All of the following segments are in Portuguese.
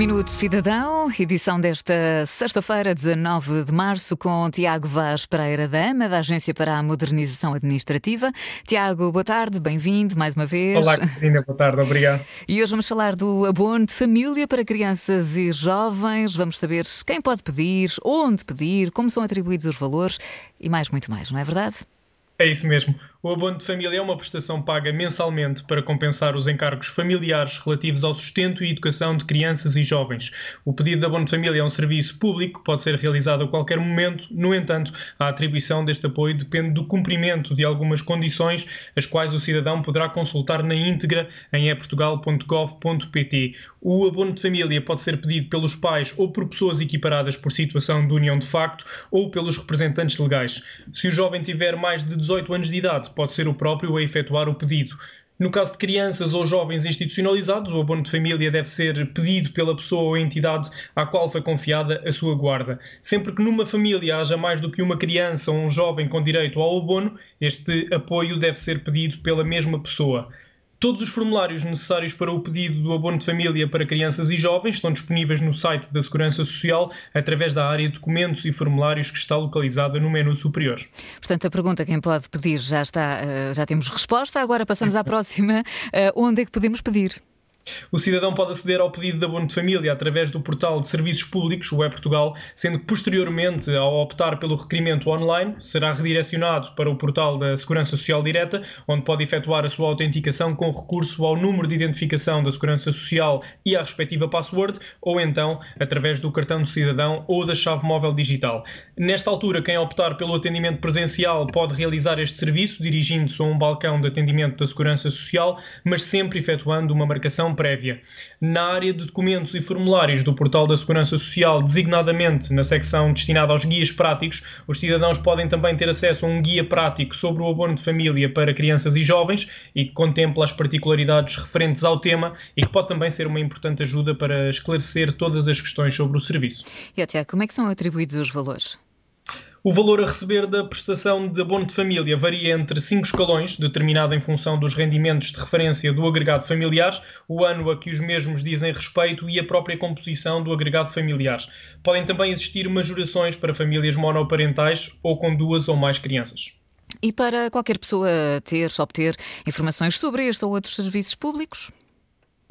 Minuto Cidadão, edição desta sexta-feira, 19 de março, com Tiago Vaz Pereira da AMA, da Agência para a Modernização Administrativa. Tiago, boa tarde, bem-vindo mais uma vez. Olá, Catarina, boa tarde, obrigado. E hoje vamos falar do abono de família para crianças e jovens. Vamos saber quem pode pedir, onde pedir, como são atribuídos os valores e mais, muito mais, não é verdade? É isso mesmo. O abono de família é uma prestação paga mensalmente para compensar os encargos familiares relativos ao sustento e educação de crianças e jovens. O pedido de abono de família é um serviço público, pode ser realizado a qualquer momento. No entanto, a atribuição deste apoio depende do cumprimento de algumas condições, as quais o cidadão poderá consultar na íntegra em eportugal.gov.pt. O abono de família pode ser pedido pelos pais ou por pessoas equiparadas por situação de união de facto ou pelos representantes legais. Se o jovem tiver mais de 18 anos de idade, pode ser o próprio a efetuar o pedido. No caso de crianças ou jovens institucionalizados, o abono de família deve ser pedido pela pessoa ou entidade à qual foi confiada a sua guarda. Sempre que numa família haja mais do que uma criança ou um jovem com direito ao abono, este apoio deve ser pedido pela mesma pessoa. Todos os formulários necessários para o pedido do abono de família para crianças e jovens estão disponíveis no site da Segurança Social através da área documentos e formulários que está localizada no menu superior. Portanto, a pergunta quem pode pedir já está, eh, já temos resposta. Agora passamos à próxima. Eh, onde é que podemos pedir? O cidadão pode aceder ao pedido de abono de família através do portal de serviços públicos, o e-Portugal, sendo que posteriormente, ao optar pelo requerimento online, será redirecionado para o portal da Segurança Social Direta, onde pode efetuar a sua autenticação com recurso ao número de identificação da Segurança Social e à respectiva password, ou então através do cartão do cidadão ou da chave móvel digital. Nesta altura, quem optar pelo atendimento presencial pode realizar este serviço dirigindo-se a um balcão de atendimento da Segurança Social, mas sempre efetuando uma marcação prévia. Na área de documentos e formulários do Portal da Segurança Social, designadamente na secção destinada aos guias práticos, os cidadãos podem também ter acesso a um guia prático sobre o abono de família para crianças e jovens e que contempla as particularidades referentes ao tema e que pode também ser uma importante ajuda para esclarecer todas as questões sobre o serviço. E, Tiago, como é que são atribuídos os valores? O valor a receber da prestação de abono de família varia entre cinco escalões, determinado em função dos rendimentos de referência do agregado familiar, o ano a que os mesmos dizem respeito e a própria composição do agregado familiar. Podem também existir majorações para famílias monoparentais ou com duas ou mais crianças. E para qualquer pessoa ter, obter informações sobre este ou outros serviços públicos?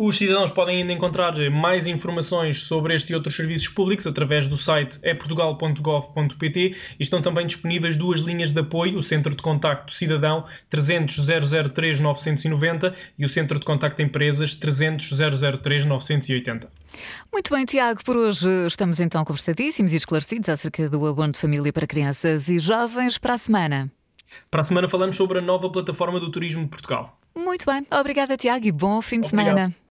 Os cidadãos podem ainda encontrar mais informações sobre este e outros serviços públicos através do site eportugal.gov.pt e estão também disponíveis duas linhas de apoio, o Centro de Contacto Cidadão 300 003 990 e o Centro de Contacto Empresas 300 003 980. Muito bem, Tiago, por hoje estamos então conversadíssimos e esclarecidos acerca do abono de família para crianças e jovens para a semana. Para a semana falamos sobre a nova plataforma do turismo de Portugal. Muito bem, obrigada, Tiago, e bom fim de Obrigado. semana.